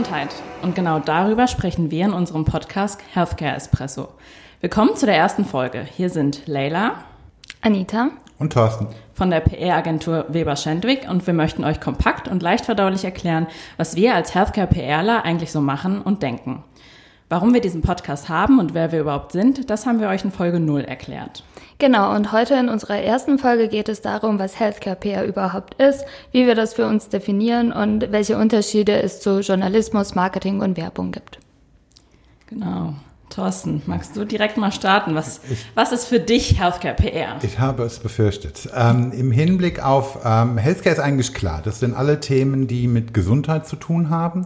Gesundheit. Und genau darüber sprechen wir in unserem Podcast Healthcare Espresso. Willkommen zu der ersten Folge. Hier sind Leila, Anita und Thorsten von der PR-Agentur Weber Schendwick und wir möchten euch kompakt und leicht verdaulich erklären, was wir als Healthcare PRler eigentlich so machen und denken. Warum wir diesen Podcast haben und wer wir überhaupt sind, das haben wir euch in Folge 0 erklärt. Genau, und heute in unserer ersten Folge geht es darum, was Healthcare PR überhaupt ist, wie wir das für uns definieren und welche Unterschiede es zu Journalismus, Marketing und Werbung gibt. Genau. Thorsten, magst du direkt mal starten? Was, ich, was ist für dich Healthcare PR? Ich habe es befürchtet. Ähm, Im Hinblick auf ähm, Healthcare ist eigentlich klar, das sind alle Themen, die mit Gesundheit zu tun haben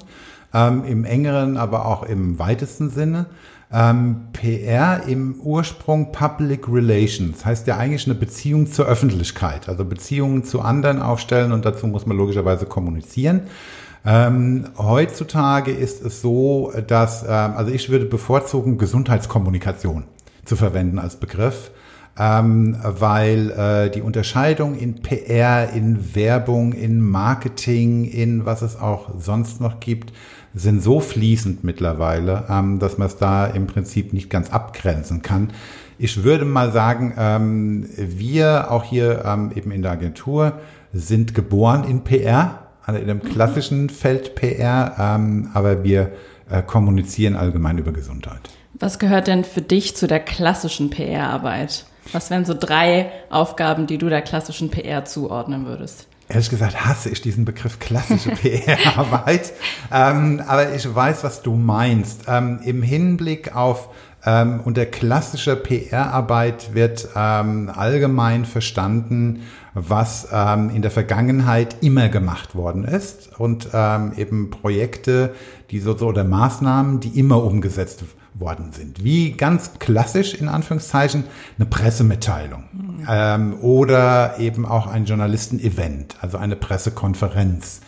ähm, im engeren, aber auch im weitesten Sinne. Ähm, PR im Ursprung Public Relations heißt ja eigentlich eine Beziehung zur Öffentlichkeit, also Beziehungen zu anderen aufstellen und dazu muss man logischerweise kommunizieren. Ähm, heutzutage ist es so, dass, ähm, also ich würde bevorzugen, Gesundheitskommunikation zu verwenden als Begriff ähm, weil äh, die Unterscheidung in PR, in Werbung, in Marketing, in was es auch sonst noch gibt, sind so fließend mittlerweile, ähm, dass man es da im Prinzip nicht ganz abgrenzen kann. Ich würde mal sagen, ähm, wir auch hier ähm, eben in der Agentur sind geboren in PR, also in dem klassischen Feld PR, ähm, aber wir äh, kommunizieren allgemein über Gesundheit. Was gehört denn für dich zu der klassischen PR-Arbeit? Was wären so drei Aufgaben, die du der klassischen PR zuordnen würdest? Ehrlich gesagt hasse ich diesen Begriff klassische PR-Arbeit, ähm, aber ich weiß, was du meinst. Ähm, Im Hinblick auf ähm, unter klassischer PR-Arbeit wird ähm, allgemein verstanden, was ähm, in der Vergangenheit immer gemacht worden ist und ähm, eben Projekte, die so, so oder Maßnahmen, die immer umgesetzt worden sind. Wie ganz klassisch in Anführungszeichen eine Pressemitteilung. Ähm, oder eben auch ein Journalisten-Event, also eine Pressekonferenz.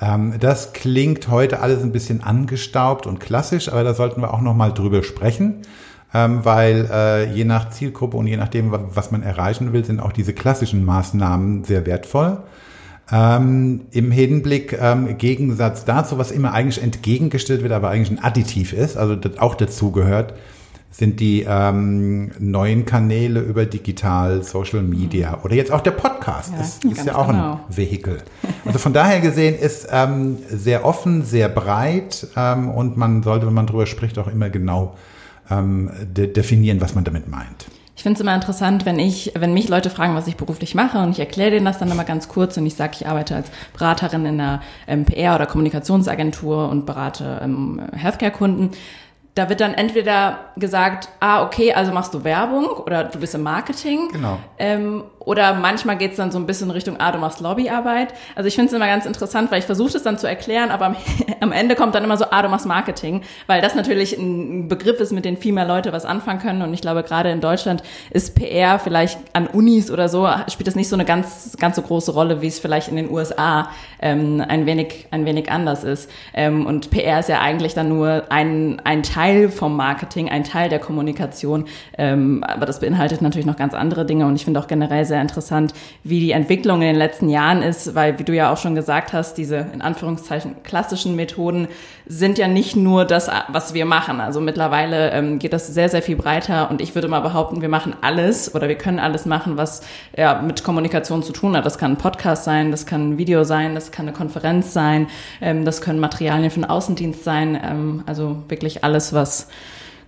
Ähm, das klingt heute alles ein bisschen angestaubt und klassisch, aber da sollten wir auch noch mal drüber sprechen, ähm, weil äh, je nach Zielgruppe und je nachdem, was man erreichen will, sind auch diese klassischen Maßnahmen sehr wertvoll. Ähm, Im Hinblick ähm, Gegensatz dazu, was immer eigentlich entgegengestellt wird, aber eigentlich ein Additiv ist, also das auch dazu gehört, sind die ähm, neuen Kanäle über digital, Social Media mhm. oder jetzt auch der Podcast. Ja, ist, ist ja auch genau. ein Vehikel. Also von daher gesehen ist ähm, sehr offen, sehr breit ähm, und man sollte, wenn man drüber spricht, auch immer genau ähm, de definieren, was man damit meint. Ich finde es immer interessant, wenn ich, wenn mich Leute fragen, was ich beruflich mache und ich erkläre denen das dann immer ganz kurz und ich sage, ich arbeite als Beraterin in einer ähm, PR- oder Kommunikationsagentur und berate ähm, Healthcare-Kunden da wird dann entweder gesagt, ah, okay, also machst du Werbung oder du bist im Marketing. Genau. Ähm, oder manchmal geht's dann so ein bisschen Richtung, ah, du machst Lobbyarbeit. Also ich finde es immer ganz interessant, weil ich versuche es dann zu erklären, aber am, am, Ende kommt dann immer so, ah, du machst Marketing, weil das natürlich ein Begriff ist, mit dem viel mehr Leute was anfangen können. Und ich glaube, gerade in Deutschland ist PR vielleicht an Unis oder so, spielt das nicht so eine ganz, ganz so große Rolle, wie es vielleicht in den USA ähm, ein, wenig, ein wenig anders ist. Ähm, und PR ist ja eigentlich dann nur ein, ein Teil vom Marketing, ein Teil der Kommunikation. Ähm, aber das beinhaltet natürlich noch ganz andere Dinge. Und ich finde auch generell sehr sehr interessant, wie die Entwicklung in den letzten Jahren ist, weil, wie du ja auch schon gesagt hast, diese in Anführungszeichen klassischen Methoden sind ja nicht nur das, was wir machen. Also mittlerweile ähm, geht das sehr, sehr viel breiter und ich würde mal behaupten, wir machen alles oder wir können alles machen, was ja, mit Kommunikation zu tun hat. Das kann ein Podcast sein, das kann ein Video sein, das kann eine Konferenz sein, ähm, das können Materialien für den Außendienst sein. Ähm, also wirklich alles, was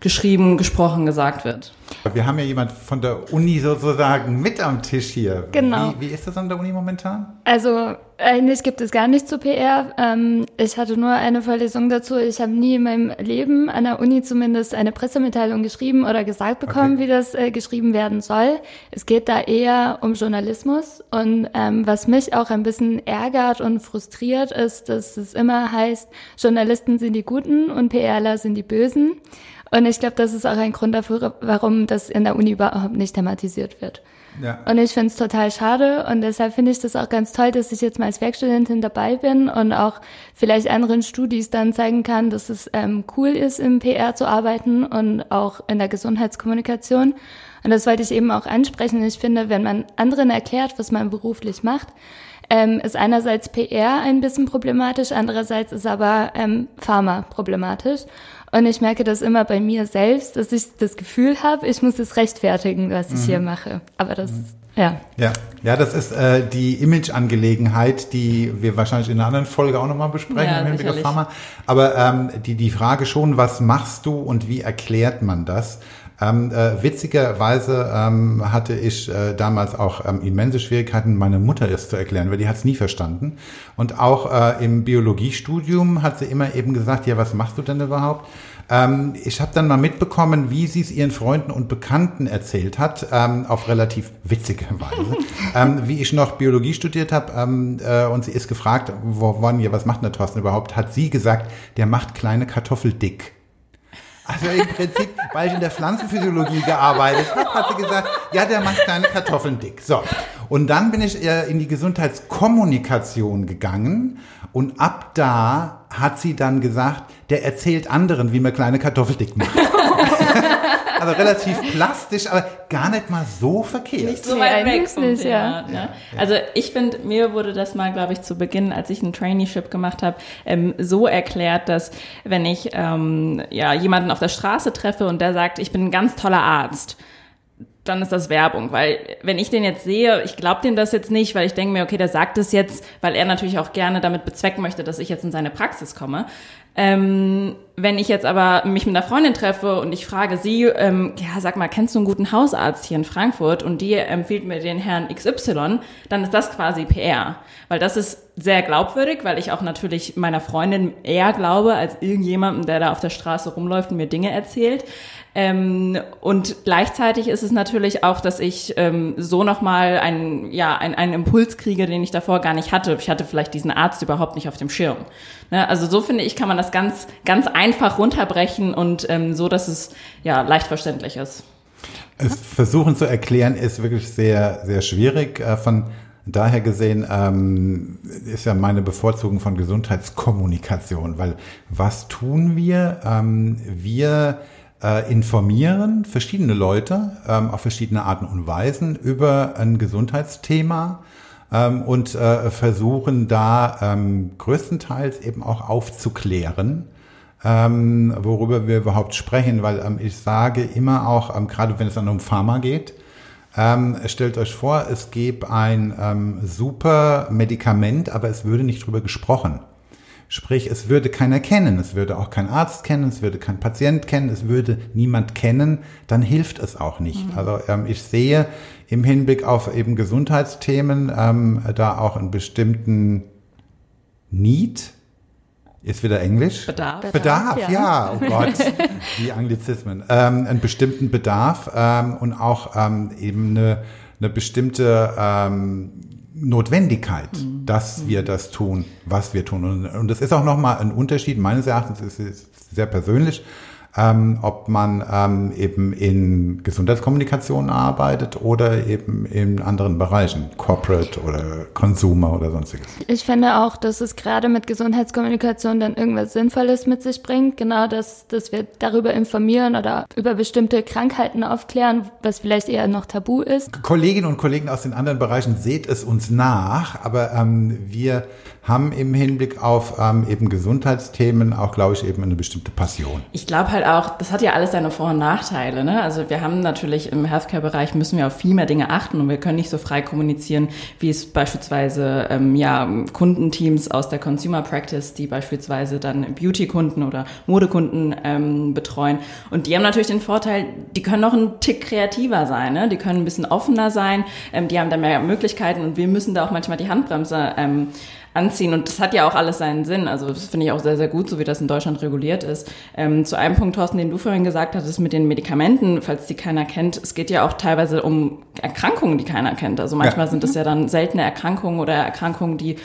geschrieben, gesprochen, gesagt wird. Wir haben ja jemand von der Uni sozusagen mit am Tisch hier. Genau. Wie, wie ist das an der Uni momentan? Also eigentlich gibt es gar nichts zu PR. Ähm, ich hatte nur eine Vorlesung dazu. Ich habe nie in meinem Leben an der Uni zumindest eine Pressemitteilung geschrieben oder gesagt bekommen, okay. wie das äh, geschrieben werden soll. Es geht da eher um Journalismus. Und ähm, was mich auch ein bisschen ärgert und frustriert ist, dass es immer heißt, Journalisten sind die Guten und PRler sind die Bösen. Und ich glaube, das ist auch ein Grund dafür, warum das in der Uni überhaupt nicht thematisiert wird. Ja. Und ich finde es total schade und deshalb finde ich das auch ganz toll, dass ich jetzt mal als Werkstudentin dabei bin und auch vielleicht anderen Studis dann zeigen kann, dass es ähm, cool ist, im PR zu arbeiten und auch in der Gesundheitskommunikation. Und das wollte ich eben auch ansprechen. Ich finde, wenn man anderen erklärt, was man beruflich macht, ähm, ist einerseits PR ein bisschen problematisch, andererseits ist aber ähm, Pharma problematisch. Und ich merke das immer bei mir selbst, dass ich das Gefühl habe, ich muss es rechtfertigen, was ich mhm. hier mache. Aber das, mhm. ja. Ja, ja das ist äh, die Image-Angelegenheit, die wir wahrscheinlich in einer anderen Folge auch nochmal besprechen ja, im Hinblick auf Pharma. Aber ähm, die, die Frage schon, was machst du und wie erklärt man das? Ähm, äh, witzigerweise ähm, hatte ich äh, damals auch ähm, immense Schwierigkeiten, meine Mutter es zu erklären, weil die hat es nie verstanden. Und auch äh, im Biologiestudium hat sie immer eben gesagt, ja, was machst du denn überhaupt? Ähm, ich habe dann mal mitbekommen, wie sie es ihren Freunden und Bekannten erzählt hat, ähm, auf relativ witzige Weise. ähm, wie ich noch Biologie studiert habe ähm, äh, und sie ist gefragt, wo, wann ihr, was macht der Thorsten überhaupt, hat sie gesagt, der macht kleine Kartoffel dick. Also im Prinzip, weil ich in der Pflanzenphysiologie gearbeitet habe, hat sie gesagt, ja, der macht kleine Kartoffeln dick. So. Und dann bin ich in die Gesundheitskommunikation gegangen und ab da hat sie dann gesagt, der erzählt anderen, wie man kleine Kartoffeln dick macht. also relativ plastisch, aber gar nicht mal so verkehrt. Nicht so weit weg vom nicht, Thema, ja. Ne? Also ich finde, mir wurde das mal, glaube ich, zu Beginn, als ich ein Traineeship gemacht habe, ähm, so erklärt, dass wenn ich ähm, ja jemanden auf der Straße treffe und der sagt, ich bin ein ganz toller Arzt, dann ist das Werbung, weil wenn ich den jetzt sehe, ich glaube den das jetzt nicht, weil ich denke mir, okay, der sagt das jetzt, weil er natürlich auch gerne damit bezwecken möchte, dass ich jetzt in seine Praxis komme. Ähm, wenn ich jetzt aber mich mit einer Freundin treffe und ich frage sie, ähm, ja, sag mal, kennst du einen guten Hausarzt hier in Frankfurt und die empfiehlt mir den Herrn XY, dann ist das quasi PR. Weil das ist sehr glaubwürdig, weil ich auch natürlich meiner Freundin eher glaube als irgendjemandem, der da auf der Straße rumläuft und mir Dinge erzählt. Ähm, und gleichzeitig ist es natürlich auch, dass ich ähm, so nochmal einen, ja, einen, einen Impuls kriege, den ich davor gar nicht hatte. Ich hatte vielleicht diesen Arzt überhaupt nicht auf dem Schirm. Ne? Also so finde ich, kann man das ganz, ganz einfach runterbrechen und ähm, so, dass es ja leicht verständlich ist. Es versuchen zu erklären ist wirklich sehr, sehr schwierig. Äh, von daher gesehen ähm, ist ja meine Bevorzugung von Gesundheitskommunikation, weil was tun wir? Ähm, wir äh, informieren verschiedene Leute ähm, auf verschiedene Arten und Weisen über ein Gesundheitsthema ähm, und äh, versuchen da ähm, größtenteils eben auch aufzuklären, ähm, worüber wir überhaupt sprechen, weil ähm, ich sage immer auch, ähm, gerade wenn es dann um Pharma geht, ähm, stellt euch vor, es gäbe ein ähm, super Medikament, aber es würde nicht drüber gesprochen. Sprich, es würde keiner kennen, es würde auch kein Arzt kennen, es würde kein Patient kennen, es würde niemand kennen, dann hilft es auch nicht. Mhm. Also ähm, ich sehe im Hinblick auf eben Gesundheitsthemen ähm, da auch einen bestimmten Need. Ist wieder Englisch? Bedarf. Bedarf, Bedarf ja. ja. Oh Gott, die Anglizismen. Ähm, einen bestimmten Bedarf ähm, und auch ähm, eben eine, eine bestimmte ähm, Notwendigkeit, mhm. dass wir das tun, was wir tun. Und, und das ist auch nochmal ein Unterschied, meines Erachtens ist es sehr persönlich, ähm, ob man ähm, eben in Gesundheitskommunikation arbeitet oder eben in anderen Bereichen, Corporate oder Consumer oder sonstiges. Ich finde auch, dass es gerade mit Gesundheitskommunikation dann irgendwas Sinnvolles mit sich bringt, genau, dass, dass wir darüber informieren oder über bestimmte Krankheiten aufklären, was vielleicht eher noch tabu ist. Kolleginnen und Kollegen aus den anderen Bereichen seht es uns nach, aber ähm, wir haben im Hinblick auf ähm, eben Gesundheitsthemen auch, glaube ich, eben eine bestimmte Passion. Ich glaube halt auch, das hat ja alles seine Vor- und Nachteile. Ne? Also wir haben natürlich im Healthcare-Bereich müssen wir auf viel mehr Dinge achten und wir können nicht so frei kommunizieren, wie es beispielsweise ähm, ja Kundenteams aus der Consumer Practice, die beispielsweise dann Beauty-Kunden oder Modekunden ähm, betreuen. Und die haben natürlich den Vorteil, die können noch einen Tick kreativer sein. Ne? Die können ein bisschen offener sein. Ähm, die haben da mehr Möglichkeiten und wir müssen da auch manchmal die Handbremse ähm, anziehen. Und das hat ja auch alles seinen Sinn. Also das finde ich auch sehr, sehr gut, so wie das in Deutschland reguliert ist. Ähm, zu einem Punkt, Thorsten, den du vorhin gesagt hattest mit den Medikamenten, falls die keiner kennt. Es geht ja auch teilweise um Erkrankungen, die keiner kennt. Also manchmal ja. sind es ja dann seltene Erkrankungen oder Erkrankungen, die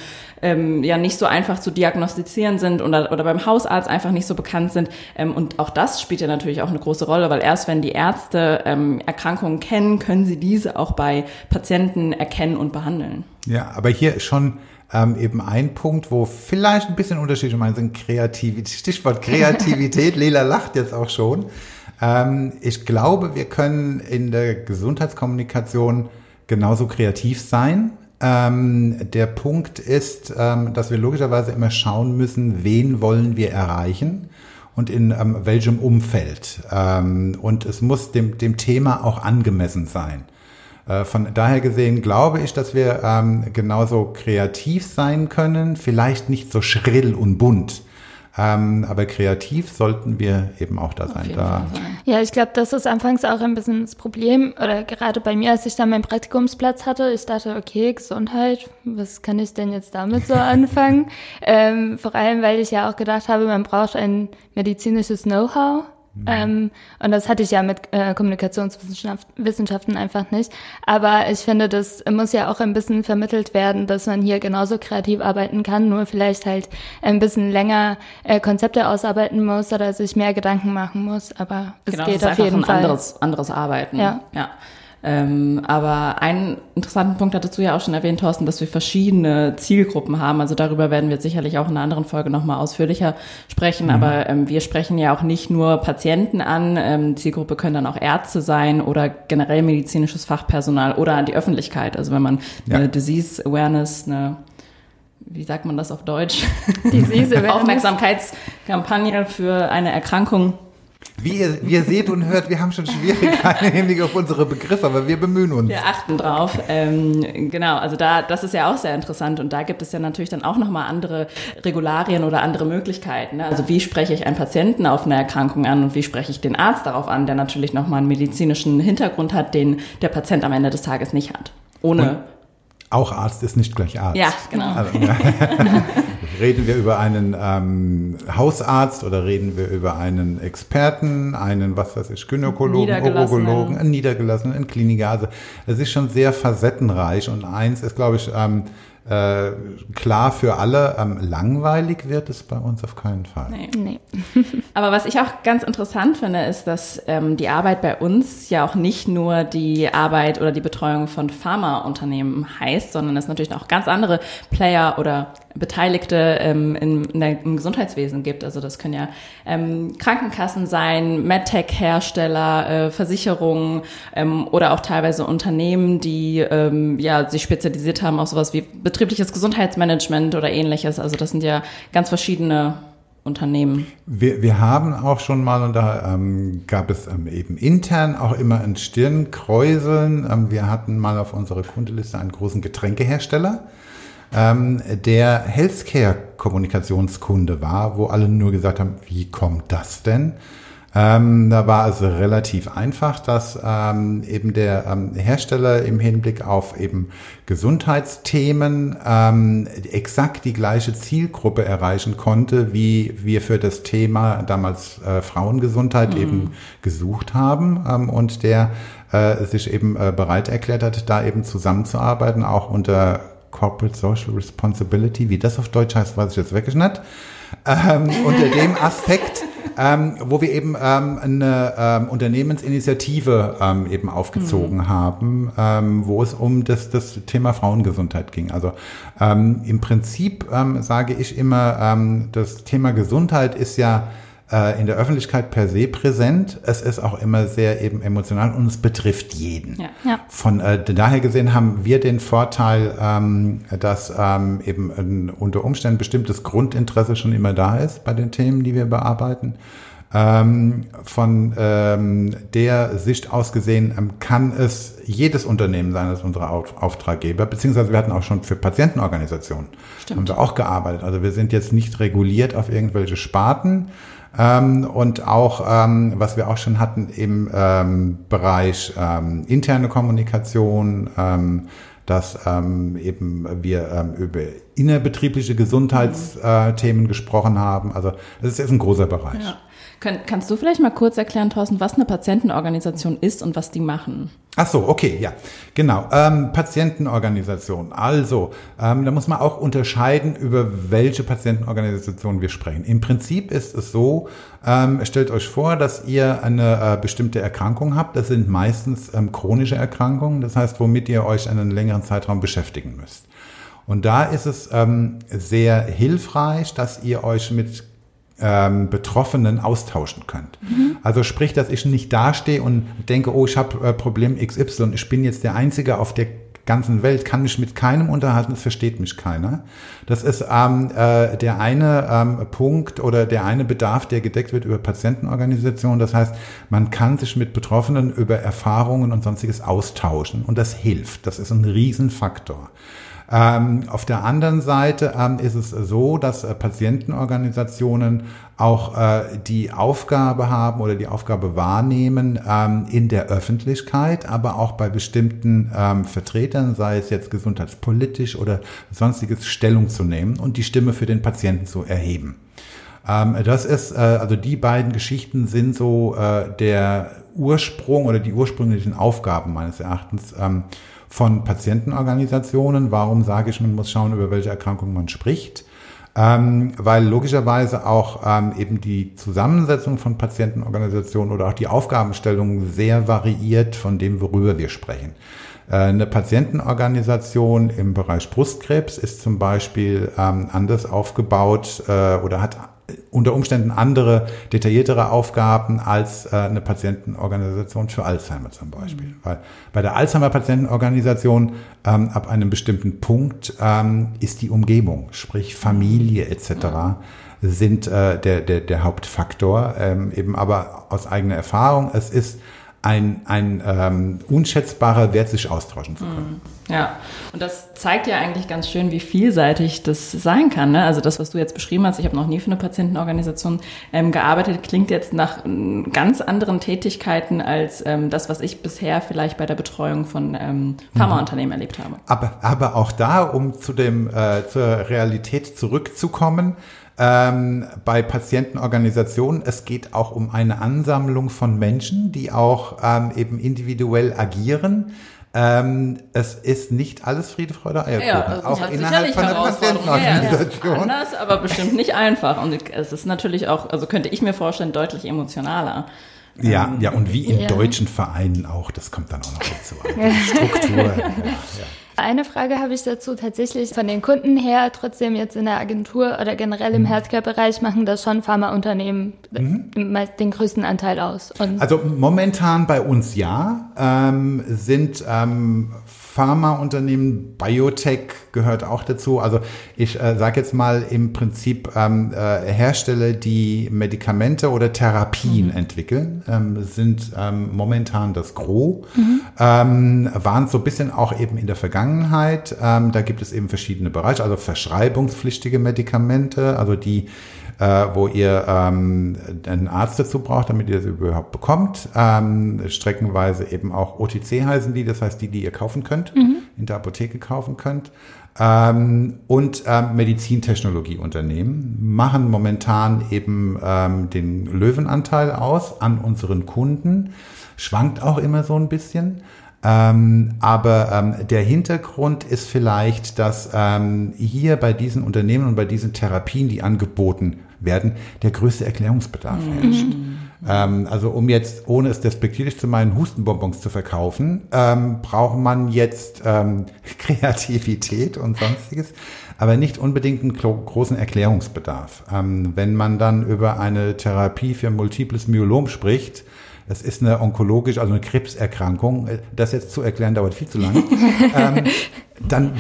ähm, ja nicht so einfach zu diagnostizieren sind oder, oder beim Hausarzt einfach nicht so bekannt sind. Ähm, und auch das spielt ja natürlich auch eine große Rolle, weil erst wenn die Ärzte ähm, Erkrankungen kennen, können sie diese auch bei Patienten erkennen und behandeln. Ja, aber hier schon ähm, eben ein Punkt, wo vielleicht ein bisschen Unterschiede meinen sind, Kreativität, Stichwort Kreativität, Lela lacht jetzt auch schon. Ähm, ich glaube, wir können in der Gesundheitskommunikation genauso kreativ sein, Ähm, der Punkt ist, ähm, dass wir logischerweise immer schauen müssen, wen wollen wir erreichen und in ähm, welchem Umfeld. Ähm, und es muss dem, dem Thema auch angemessen sein. Äh, von daher gesehen glaube ich, dass wir ähm, genauso kreativ sein können, vielleicht nicht so schrill und bunt. Ähm, aber kreativ sollten wir eben auch da sein. Da. Ja, ich glaube, das ist anfangs auch ein bisschen das Problem. Oder gerade bei mir, als ich da meinen Praktikumsplatz hatte, ich dachte, okay, Gesundheit, was kann ich denn jetzt damit so anfangen? ähm, vor allem, weil ich ja auch gedacht habe, man braucht ein medizinisches Know-how. Mhm. Ähm, und das hatte ich ja mit äh, Kommunikationswissenschaften einfach nicht. Aber ich finde, das muss ja auch ein bisschen vermittelt werden, dass man hier genauso kreativ arbeiten kann, nur vielleicht halt ein bisschen länger äh, Konzepte ausarbeiten muss oder sich mehr Gedanken machen muss. Aber es genau, geht auf jeden ein Fall. Anderes, anderes Arbeiten. Ja. ja. Ähm, aber einen interessanten Punkt hattest du ja auch schon erwähnt, Thorsten, dass wir verschiedene Zielgruppen haben. Also darüber werden wir sicherlich auch in einer anderen Folge nochmal ausführlicher sprechen. Mhm. Aber ähm, wir sprechen ja auch nicht nur Patienten an. Ähm, Zielgruppe können dann auch Ärzte sein oder generell medizinisches Fachpersonal oder an die Öffentlichkeit. Also wenn man ja. eine Disease Awareness, eine wie sagt man das auf Deutsch? Disease Awareness. Aufmerksamkeitskampagne für eine Erkrankung wie ihr, wie ihr seht und hört, wir haben schon Schwierigkeiten im Hinblick auf unsere Begriffe, aber wir bemühen uns. Wir achten drauf. Ähm, genau, also da, das ist ja auch sehr interessant und da gibt es ja natürlich dann auch nochmal andere Regularien oder andere Möglichkeiten. Ne? Also wie spreche ich einen Patienten auf eine Erkrankung an und wie spreche ich den Arzt darauf an, der natürlich nochmal einen medizinischen Hintergrund hat, den der Patient am Ende des Tages nicht hat. Ohne und auch Arzt ist nicht gleich Arzt. Ja, genau. Also, reden wir über einen ähm, Hausarzt oder reden wir über einen Experten, einen, was weiß ich, Gynäkologen, Urologen, einen Niedergelassenen, einen Kliniker. Also es ist schon sehr facettenreich und eins ist, glaube ich, ähm, äh, klar für alle, ähm, langweilig wird es bei uns auf keinen Fall. Nee. nee. Aber was ich auch ganz interessant finde, ist, dass ähm, die Arbeit bei uns ja auch nicht nur die Arbeit oder die Betreuung von Pharmaunternehmen heißt, sondern es natürlich auch ganz andere Player oder Beteiligte ähm, in, in der, im Gesundheitswesen gibt. Also das können ja ähm, Krankenkassen sein, MedTech-Hersteller, äh, Versicherungen ähm, oder auch teilweise Unternehmen, die ähm, ja sich spezialisiert haben auf sowas wie betriebliches Gesundheitsmanagement oder ähnliches. Also das sind ja ganz verschiedene Unternehmen. Wir, wir haben auch schon mal, und da ähm, gab es ähm, eben intern auch immer ein Stirnkräuseln. Ähm, wir hatten mal auf unserer Kundeliste einen großen Getränkehersteller ähm, der Healthcare-Kommunikationskunde war, wo alle nur gesagt haben, wie kommt das denn? Ähm, da war es relativ einfach, dass ähm, eben der ähm, Hersteller im Hinblick auf eben Gesundheitsthemen ähm, exakt die gleiche Zielgruppe erreichen konnte, wie wir für das Thema damals äh, Frauengesundheit mhm. eben gesucht haben ähm, und der äh, sich eben äh, bereit erklärt hat, da eben zusammenzuarbeiten, auch unter Corporate Social Responsibility, wie das auf Deutsch heißt, weiß ich jetzt wirklich nicht. Ähm, unter dem Aspekt, ähm, wo wir eben ähm, eine ähm, Unternehmensinitiative ähm, eben aufgezogen mhm. haben, ähm, wo es um das, das Thema Frauengesundheit ging. Also ähm, im Prinzip ähm, sage ich immer, ähm, das Thema Gesundheit ist ja äh, in der Öffentlichkeit per se präsent. Es ist auch immer sehr eben emotional und es betrifft jeden. Ja. Ja. Von äh, daher gesehen haben wir den Vorteil, ähm, dass ähm, eben ein, unter Umständen bestimmtes Grundinteresse schon immer da ist bei den Themen, die wir bearbeiten. Ähm, von ähm, der Sicht aus gesehen ähm, kann es jedes Unternehmen sein, das unsere Auftraggeber, beziehungsweise wir hatten auch schon für Patientenorganisationen, Stimmt. haben wir auch gearbeitet. Also wir sind jetzt nicht reguliert auf irgendwelche Sparten, ähm, und auch, ähm, was wir auch schon hatten im ähm, Bereich ähm, interne Kommunikation, ähm, dass ähm, eben wir über innerbetriebliche Gesundheitsthemen äh, gesprochen haben. Also es ist ein großer Bereich. Ja. Kann, kannst du vielleicht mal kurz erklären, Thorsten, was eine Patientenorganisation ist und was die machen? Ach so, okay, ja, genau. Ähm, Patientenorganisation. Also, ähm, da muss man auch unterscheiden, über welche Patientenorganisation wir sprechen. Im Prinzip ist es so, ähm, stellt euch vor, dass ihr eine äh, bestimmte Erkrankung habt. Das sind meistens ähm, chronische Erkrankungen, das heißt, womit ihr euch einen längeren Zeitraum beschäftigen müsst. Und da ist es ähm, sehr hilfreich, dass ihr euch mit ähm, Betroffenen austauschen könnt. Mhm. Also sprich, dass ich nicht dastehe und denke, oh, ich habe äh, Problem XY, ich bin jetzt der Einzige auf der ganzen Welt kann mich mit keinem unterhalten, es versteht mich keiner. Das ist ähm, äh, der eine ähm, Punkt oder der eine Bedarf, der gedeckt wird über Patientenorganisationen. Das heißt, man kann sich mit Betroffenen über Erfahrungen und sonstiges austauschen und das hilft. Das ist ein Riesenfaktor. Ähm, auf der anderen Seite ähm, ist es so, dass äh, Patientenorganisationen auch äh, die Aufgabe haben oder die Aufgabe wahrnehmen, ähm, in der Öffentlichkeit, aber auch bei bestimmten ähm, Vertretern, sei es jetzt gesundheitspolitisch oder sonstiges, Stellung zu nehmen und die Stimme für den Patienten zu erheben. Ähm, das ist, äh, also die beiden Geschichten sind so äh, der Ursprung oder die ursprünglichen Aufgaben meines Erachtens ähm, von Patientenorganisationen. Warum sage ich, man muss schauen, über welche Erkrankungen man spricht? Ähm, weil logischerweise auch ähm, eben die Zusammensetzung von Patientenorganisationen oder auch die Aufgabenstellung sehr variiert von dem, worüber wir sprechen. Äh, eine Patientenorganisation im Bereich Brustkrebs ist zum Beispiel ähm, anders aufgebaut äh, oder hat unter Umständen andere, detailliertere Aufgaben als äh, eine Patientenorganisation für Alzheimer zum Beispiel. Mhm. Weil bei der Alzheimer-Patientenorganisation ähm, ab einem bestimmten Punkt ähm, ist die Umgebung, sprich Familie etc. Mhm. sind äh, der, der, der Hauptfaktor. Ähm, eben aber aus eigener Erfahrung, es ist ein, ein ähm, unschätzbarer Wert, sich austauschen zu können. Mhm. Ja, und das zeigt ja eigentlich ganz schön, wie vielseitig das sein kann. Ne? Also das, was du jetzt beschrieben hast, ich habe noch nie für eine Patientenorganisation ähm, gearbeitet, klingt jetzt nach ähm, ganz anderen Tätigkeiten als ähm, das, was ich bisher vielleicht bei der Betreuung von ähm, Pharmaunternehmen mhm. erlebt habe. Aber, aber auch da, um zu dem, äh, zur Realität zurückzukommen, ähm, bei Patientenorganisationen. Es geht auch um eine Ansammlung von Menschen, die auch ähm, eben individuell agieren. Ähm, es ist nicht alles Friede, Freude, Eierkuchen. Ja, auch innerhalb von einer Patientenorganisation. Ja, anders, aber bestimmt nicht einfach. Und es ist natürlich auch, also könnte ich mir vorstellen, deutlich emotionaler. Ja, ähm, ja, und wie in ja. deutschen Vereinen auch, das kommt dann auch noch dazu. Struktur. ja, ja. Eine Frage habe ich dazu tatsächlich von den Kunden her, trotzdem jetzt in der Agentur oder generell im mhm. Healthcare-Bereich machen das schon Pharmaunternehmen mhm. den größten Anteil aus. Und also momentan bei uns ja, ähm, sind ähm, Pharmaunternehmen, Biotech gehört auch dazu. Also ich äh, sage jetzt mal im Prinzip ähm, äh, Hersteller, die Medikamente oder Therapien mhm. entwickeln, ähm, sind ähm, momentan das Gros. Mhm. Ähm, waren so ein bisschen auch eben in der Vergangenheit. Ähm, da gibt es eben verschiedene Bereiche, also verschreibungspflichtige Medikamente, also die äh, wo ihr ähm, einen Arzt dazu braucht, damit ihr sie überhaupt bekommt. Ähm, streckenweise eben auch OTC heißen die, das heißt die, die ihr kaufen könnt, mhm. in der Apotheke kaufen könnt. Ähm, und ähm, Medizintechnologieunternehmen machen momentan eben ähm, den Löwenanteil aus an unseren Kunden. Schwankt auch immer so ein bisschen. Ähm, aber ähm, der Hintergrund ist vielleicht, dass ähm, hier bei diesen Unternehmen und bei diesen Therapien, die angeboten werden, der größte Erklärungsbedarf mhm. herrscht. Ähm, also um jetzt, ohne es despektierlich zu meinen, Hustenbonbons zu verkaufen, ähm, braucht man jetzt ähm, Kreativität und sonstiges, aber nicht unbedingt einen großen Erklärungsbedarf. Ähm, wenn man dann über eine Therapie für multiples Myelom spricht, das ist eine onkologisch, also eine Krebserkrankung. Das jetzt zu erklären dauert viel zu lange. ähm, dann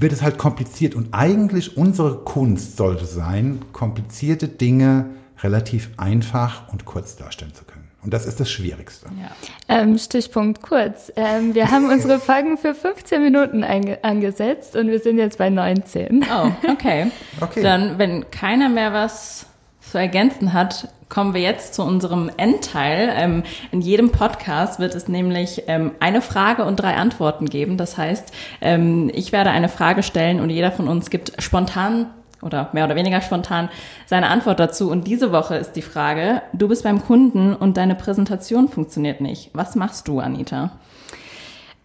wird es halt kompliziert. Und eigentlich unsere Kunst sollte sein, komplizierte Dinge relativ einfach und kurz darstellen zu können. Und das ist das Schwierigste. Ja. Ähm, Stichpunkt kurz. Ähm, wir haben unsere Folgen für 15 Minuten angesetzt und wir sind jetzt bei 19. Oh, okay. okay. Dann, wenn keiner mehr was zu ergänzen hat, kommen wir jetzt zu unserem Endteil. Ähm, in jedem Podcast wird es nämlich ähm, eine Frage und drei Antworten geben. Das heißt, ähm, ich werde eine Frage stellen und jeder von uns gibt spontan oder mehr oder weniger spontan seine Antwort dazu. Und diese Woche ist die Frage, du bist beim Kunden und deine Präsentation funktioniert nicht. Was machst du, Anita?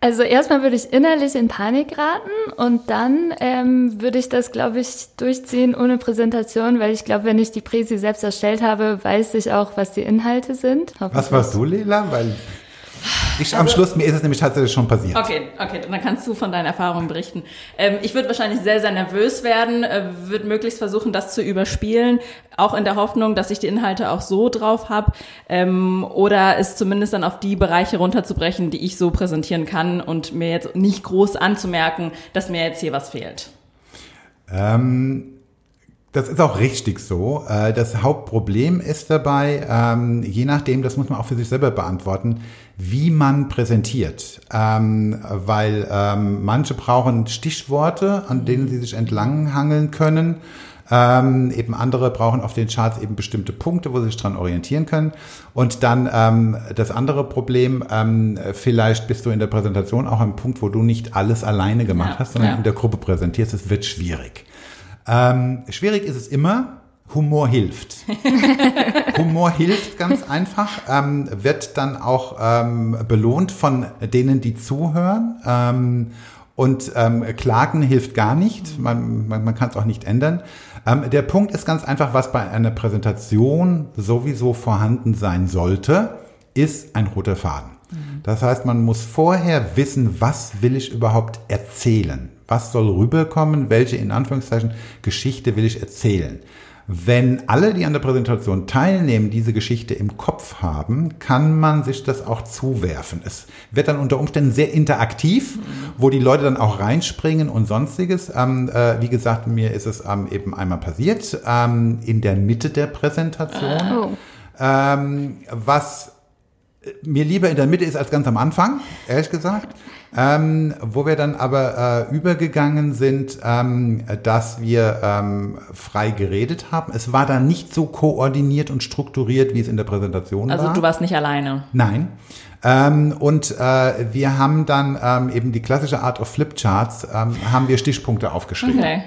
Also erstmal würde ich innerlich in Panik raten und dann ähm, würde ich das, glaube ich, durchziehen ohne Präsentation, weil ich glaube, wenn ich die Präsi selbst erstellt habe, weiß ich auch, was die Inhalte sind. Was warst du, Lela? Weil Ich am Schluss, mir ist es nämlich tatsächlich schon passiert. Okay, okay, dann kannst du von deinen Erfahrungen berichten. Ähm, ich würde wahrscheinlich sehr, sehr nervös werden, äh, würde möglichst versuchen, das zu überspielen, auch in der Hoffnung, dass ich die Inhalte auch so drauf habe ähm, oder es zumindest dann auf die Bereiche runterzubrechen, die ich so präsentieren kann und mir jetzt nicht groß anzumerken, dass mir jetzt hier was fehlt. Ähm, das ist auch richtig so. Äh, Das Hauptproblem ist dabei, ähm, je nachdem, das muss man auch für sich selber beantworten, wie man präsentiert. Ähm, Weil ähm, manche brauchen Stichworte, an denen sie sich entlanghangeln können. Ähm, eben andere brauchen auf den Charts eben bestimmte Punkte, wo sie sich dran orientieren können. Und dann ähm, das andere Problem, ähm, vielleicht bist du in der Präsentation auch am Punkt, wo du nicht alles alleine gemacht Ja, hast, sondern ja. in der Gruppe präsentierst. Es wird schwierig. Ähm, schwierig ist es immer. Humor hilft. Humor hilft ganz einfach, ähm, wird dann auch ähm, belohnt von denen, die zuhören. Ähm, und ähm, Klagen hilft gar nicht. Man, man, man kann es auch nicht ändern. Ähm, der Punkt ist ganz einfach, was bei einer Präsentation sowieso vorhanden sein sollte, ist ein roter Faden. Das heißt, man muss vorher wissen, was will ich überhaupt erzählen? Was soll rüberkommen? Welche, in Anführungszeichen, Geschichte will ich erzählen? Wenn alle, die an der Präsentation teilnehmen, diese Geschichte im Kopf haben, kann man sich das auch zuwerfen. Es wird dann unter Umständen sehr interaktiv, wo die Leute dann auch reinspringen und sonstiges. Ähm, äh, wie gesagt, mir ist es ähm, eben einmal passiert, ähm, in der Mitte der Präsentation. Oh. Ähm, was mir lieber in der Mitte ist als ganz am Anfang, ehrlich gesagt. Ähm, wo wir dann aber äh, übergegangen sind, ähm, dass wir ähm, frei geredet haben. Es war dann nicht so koordiniert und strukturiert, wie es in der Präsentation Also war. du warst nicht alleine. Nein. Ähm, und äh, wir haben dann ähm, eben die klassische Art of Flipcharts, ähm, haben wir Stichpunkte aufgeschrieben. Okay.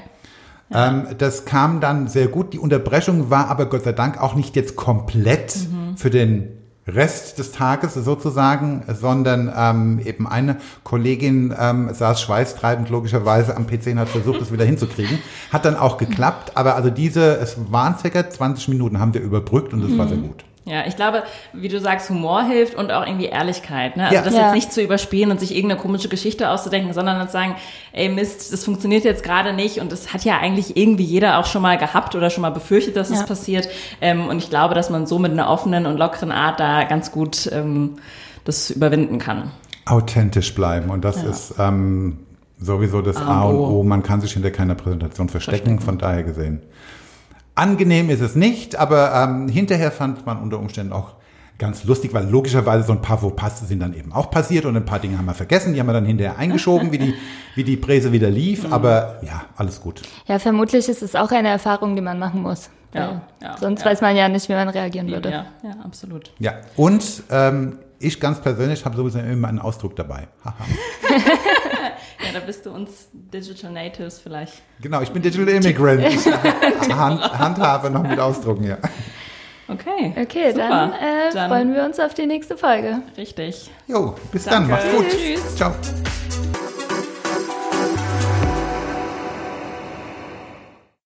Ähm, das kam dann sehr gut. Die Unterbrechung war aber Gott sei Dank auch nicht jetzt komplett für den Rest des Tages sozusagen, sondern ähm, eben eine Kollegin ähm, saß schweißtreibend logischerweise am PC und hat versucht, es wieder hinzukriegen. Hat dann auch geklappt, aber also diese, es waren circa 20 Minuten, haben wir überbrückt und das war sehr gut. Ja, ich glaube, wie du sagst, Humor hilft und auch irgendwie Ehrlichkeit. Ne? Also Ja. das Ja. jetzt nicht zu überspielen und sich irgendeine komische Geschichte auszudenken, sondern dann zu sagen, ey Mist, das funktioniert jetzt gerade nicht und das hat ja eigentlich irgendwie jeder auch schon mal gehabt oder schon mal befürchtet, dass es Ja. passiert. Ähm, und ich glaube, dass man so mit einer offenen und lockeren Art da ganz gut ähm, das überwinden kann. Authentisch bleiben und das ist ähm, sowieso das A und O. Man kann sich hinter keiner Präsentation verstecken, von daher gesehen. Angenehm ist es nicht, aber ähm, hinterher fand man unter Umständen auch ganz lustig, weil logischerweise so ein paar Fauxpas sind dann eben auch passiert und ein paar Dinge haben wir vergessen, die haben wir dann hinterher eingeschoben, wie die, wie die Präse wieder lief, aber ja, alles gut. Ja, vermutlich ist es auch eine Erfahrung, die man machen muss. Ja, ja, sonst ja. weiß man ja nicht, wie man reagieren würde. Ja, ja, absolut. Ja, und ähm, ich ganz persönlich habe sowieso immer einen Ausdruck dabei. Ja, da bist du uns Digital Natives vielleicht. genau, ich bin Digital Immigrant. Ich hand, handhabe noch mit Ausdrucken, ja. Okay. Okay, super. dann, äh, Dann- freuen wir uns auf die nächste Folge. Richtig. Jo, bis dann, Danke. macht's gut. Tschüss. Ciao.